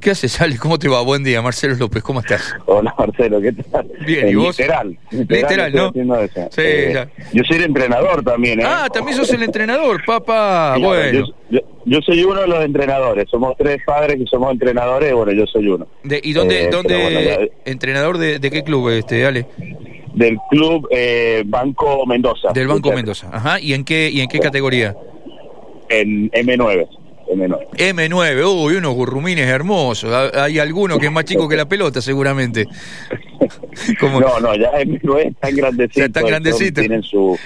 ¿Qué haces, Ale? ¿Cómo te va? Buen día, Marcelo López, ¿cómo estás? Hola, Marcelo, ¿qué tal? Bien, ¿y Eh, vos? Literal. Literal, ¿no? eso. Sí, Eh. Yo soy el entrenador también, ¿eh? Ah, también sos el entrenador, papá. Bueno. Yo, yo- yo soy uno de los entrenadores. Somos tres padres que somos entrenadores. Bueno, yo soy uno. De- ¿Y dónde, Eh, dónde entrenador de, de qué club, este, Ale? Del club eh, Banco Mendoza. Del Banco Mendoza. Ajá. ¿Y en qué, y en qué categoría? En M9. M9. M9, uy, unos gurrumines hermosos. Ha- Hay alguno que es más chico que la pelota, seguramente. Como- No, no, ya M9 están grandecitos. Ya están grandecitos. Tienen su,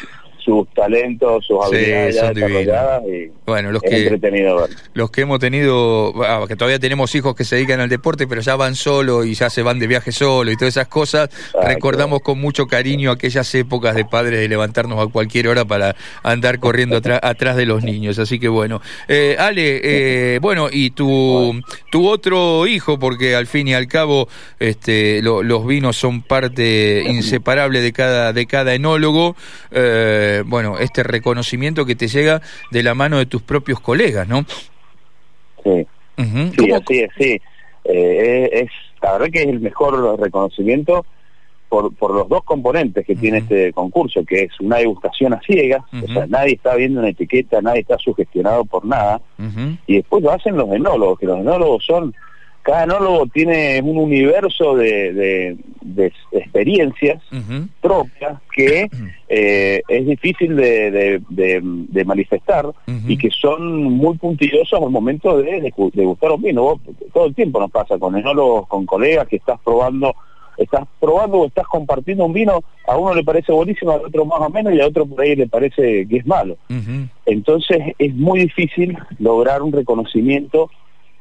sus talentos, sus Sí, habilidades son desarrolladas. Y Bueno, los es que, entretenido los que hemos tenido, ah, que todavía tenemos hijos que se dedican al deporte, pero ya van solo y ya se van de viaje solo y todas esas cosas, recordamos con mucho cariño aquellas épocas de padres de levantarnos a cualquier hora para andar corriendo atrás de los niños. Así que bueno, Eh, Ale, eh, bueno, y tu, tu otro hijo, porque al fin y al cabo este, lo- los vinos son parte inseparable de cada, de cada enólogo, eh, bueno, este reconocimiento que te llega de la mano de tus propios colegas, ¿no? Sí. Sí, ¿Cómo- así es, sí. Eh, es, la verdad que es el mejor reconocimiento por, por los dos componentes que tiene este concurso, que es una degustación a ciegas, o sea, nadie está viendo una etiqueta, nadie está sugestionado por nada, y después lo hacen los enólogos, que los enólogos son, cada enólogo tiene un universo de, de- de experiencias propias que eh, es difícil de, de- de- de manifestar y que son muy puntillosos al momento de, gustar un vino. Todo el tiempo nos pasa con enólogos, con colegas que estás probando, estás probando o estás compartiendo un vino, a uno le parece buenísimo, al otro más o menos y a otro por ahí le parece que es malo. Entonces es muy difícil lograr un reconocimiento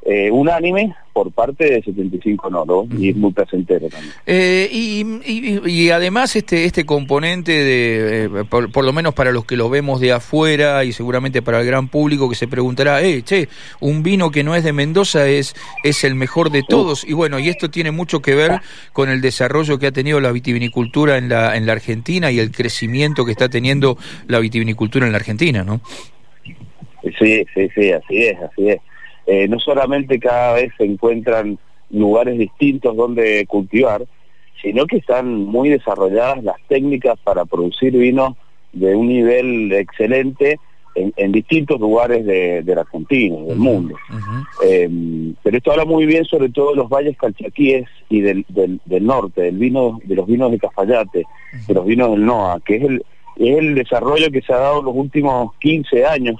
eh, unánime por parte de 75 enólogos y es muy placentero también. Eh, y, y- y además este este componente de, eh, por, por lo menos para los que lo vemos de afuera y seguramente para el gran público que se preguntará, eh, che, un vino que no es de Mendoza es, es el mejor de todos. Y bueno, y esto tiene mucho que ver con el desarrollo que ha tenido la vitivinicultura en la, en la Argentina y el crecimiento que está teniendo la vitivinicultura en la Argentina, ¿no? Sí, sí, sí, así es, así es. Eh, no solamente cada vez se encuentran lugares distintos donde cultivar, sino que están muy desarrolladas las técnicas para producir vinos de un nivel excelente en, en distintos lugares de, de la Argentina, del mundo. Eh, pero esto habla muy bien sobre todo de los valles calchaquíes y del, del, del norte, del vino, de los vinos de Cafayate, de los vinos del NOA, que es el, es el desarrollo que se ha dado en los últimos 15 años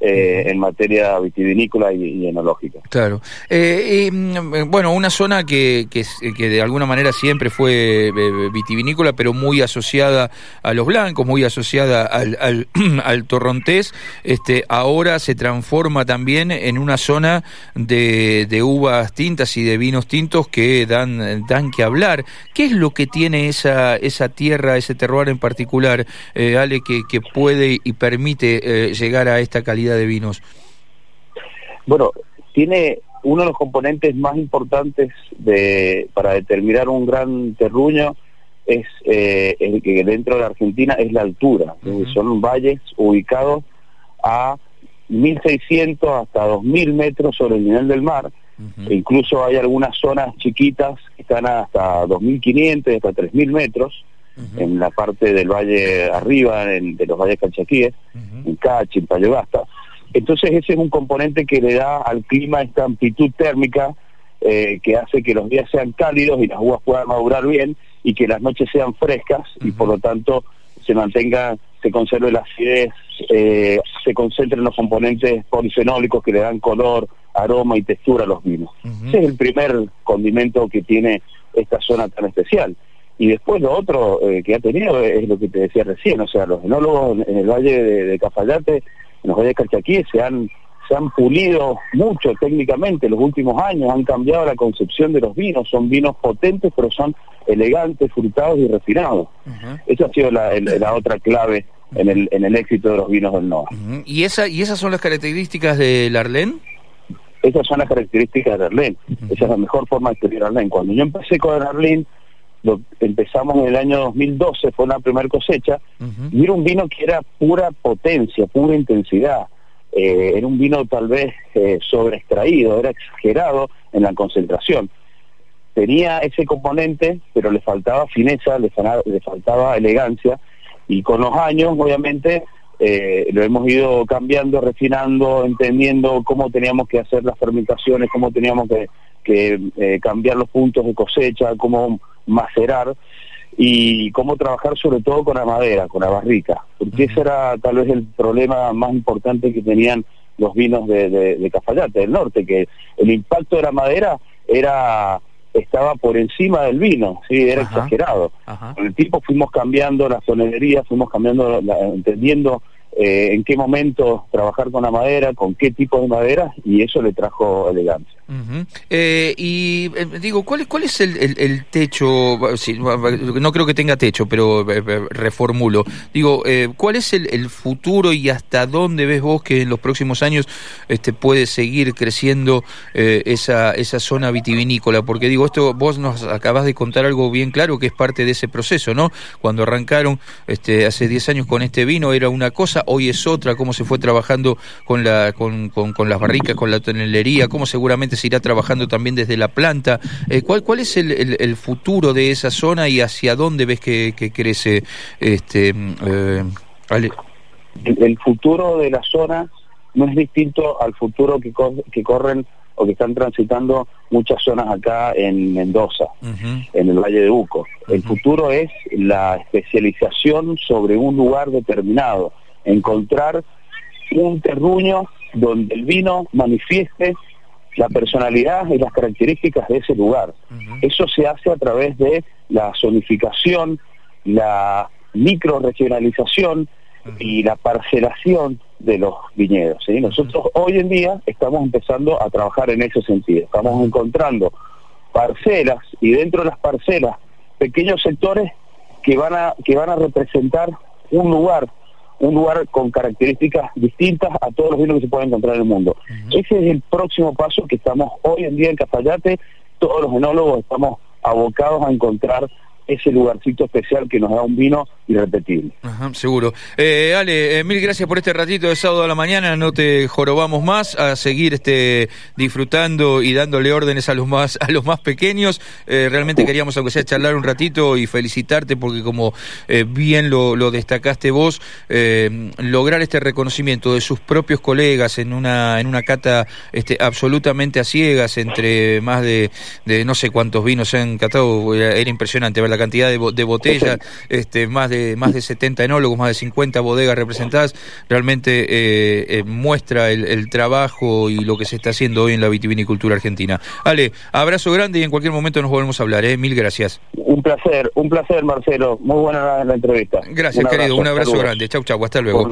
eh, en materia vitivinícola y, y enológica. Claro. Eh, y, mm, bueno, una zona que, que, es- que de alguna manera siempre fue eh, vitivinícola, pero muy asociada a los blancos, muy asociada al, al, al torrontés, este, ahora se transforma también en una zona de, de uvas tintas y de vinos tintos que dan, dan que hablar. ¿Qué es lo que tiene esa, esa tierra, ese terroir en particular, eh, Ale, que, que puede y permite eh, llegar a esta calidad de vinos? Bueno, tiene uno de los componentes más importantes de, para determinar un gran terruño es eh, el que dentro de la Argentina es la altura. Son valles ubicados a 1.600 hasta 2.000 metros sobre el nivel del mar. E incluso hay algunas zonas chiquitas que están hasta 2.500, hasta 3.000 metros en la parte del valle arriba, en- de los valles calchaquíes en Cachi, en Payogasta. Entonces ese es un componente que le da al clima esta amplitud térmica eh, que hace que los días sean cálidos y las uvas puedan madurar bien y que las noches sean frescas y por lo tanto se mantenga, se conserve la acidez, eh, se concentren los componentes polifenólicos que le dan color, aroma y textura a los vinos. Ese es el primer condimento que tiene esta zona tan especial. Y después lo otro eh, que ha tenido es lo que te decía recién, o sea, los enólogos en, en el valle de, de Cafayate, en los valles de Calchaquí, se han, se han pulido mucho técnicamente en los últimos años, han cambiado la concepción de los vinos, son vinos potentes, pero son elegantes, frutados y refinados. Esa ha sido la, el- la otra clave en el, en el éxito de los vinos del NOA. ¿Y, esa, ¿Y esas son las características del Arlén? Esas son las características de Arlén. Esa es la mejor forma de escribir Arlén. Cuando yo empecé con Arlén, lo empezamos en el año 2012, fue la primera cosecha, y era un vino que era pura potencia, pura intensidad. eh, era un vino tal vez eh, sobreextraído, era exagerado en la concentración. Tenía ese componente, pero le faltaba fineza, le, le faltaba elegancia, y con los años, obviamente, eh, lo hemos ido cambiando, refinando, entendiendo cómo teníamos que hacer las fermentaciones, cómo teníamos que, eh, cambiar los puntos de cosecha, cómo macerar y cómo trabajar sobre todo con la madera, con la barrica, porque ese era tal vez el problema más importante que tenían los vinos de, de, Cafayate del norte, que el impacto de la madera era estaba por encima del vino, sí, era exagerado. Con el tiempo fuimos cambiando las tonelerías, fuimos cambiando, entendiendo eh, en qué momento trabajar con la madera, con qué tipo de madera, y eso le trajo elegancia. Eh, y eh, digo, ¿cuál, ¿cuál es el, techo? no creo que tenga techo, pero reformulo. Digo, ¿cuál es el, futuro y hasta dónde ves vos que en los próximos años este, puede seguir creciendo esa, esa zona vitivinícola? Porque digo, esto vos nos acabas de contar algo bien claro que es parte de ese proceso, ¿no? Cuando arrancaron este, hace 10 años con este vino era una cosa, hoy es otra, cómo se fue trabajando con, la, con, con, las barricas, con la tonelería, cómo seguramente se irá trabajando también desde la planta. Eh, ¿cuál, ¿Cuál es el, el, futuro de esa zona y hacia dónde ves que, crece? este eh, el, futuro de la zona no es distinto al futuro que, que corren o que están transitando muchas zonas acá en Mendoza, en el Valle de Uco. El futuro es la especialización sobre un lugar determinado encontrar un terruño donde el vino manifieste la personalidad y las características de ese lugar. Eso se hace a través de la zonificación, la microregionalización y la parcelación de los viñedos. Nosotros hoy en día estamos empezando a trabajar en ese sentido. Estamos encontrando parcelas y dentro de las parcelas pequeños sectores que van a que van a representar un lugar un lugar con características distintas a todos los vinos que se pueden encontrar en el mundo. Ese es el próximo paso que estamos hoy en día en Cafayate, todos los enólogos estamos abocados a encontrar ese lugarcito especial que nos da un vino irrepetible. Ajá, seguro. Eh, Ale, eh, mil gracias por este ratito de sábado a la mañana, no te jorobamos más, a seguir este disfrutando y dándole órdenes a los más a los más pequeños. Eh, realmente queríamos, aunque sea, charlar un ratito y felicitarte porque como bien lo, lo, destacaste vos, lograr este reconocimiento de sus propios colegas en una en una cata este, absolutamente a ciegas entre más de, de no sé cuántos vinos se han catado, era, impresionante ver la cantidad de, de botellas, este, más de más de 70 enólogos, más de 50 bodegas representadas, realmente eh, eh, muestra el, trabajo y lo que se está haciendo hoy en la vitivinicultura argentina. Ale, abrazo grande y en cualquier momento nos volvemos a hablar, ¿eh? Mil gracias. Un placer, un placer, Marcelo. Muy buena la, entrevista. Gracias, querido. Un abrazo grande. Chau, chau. Hasta luego.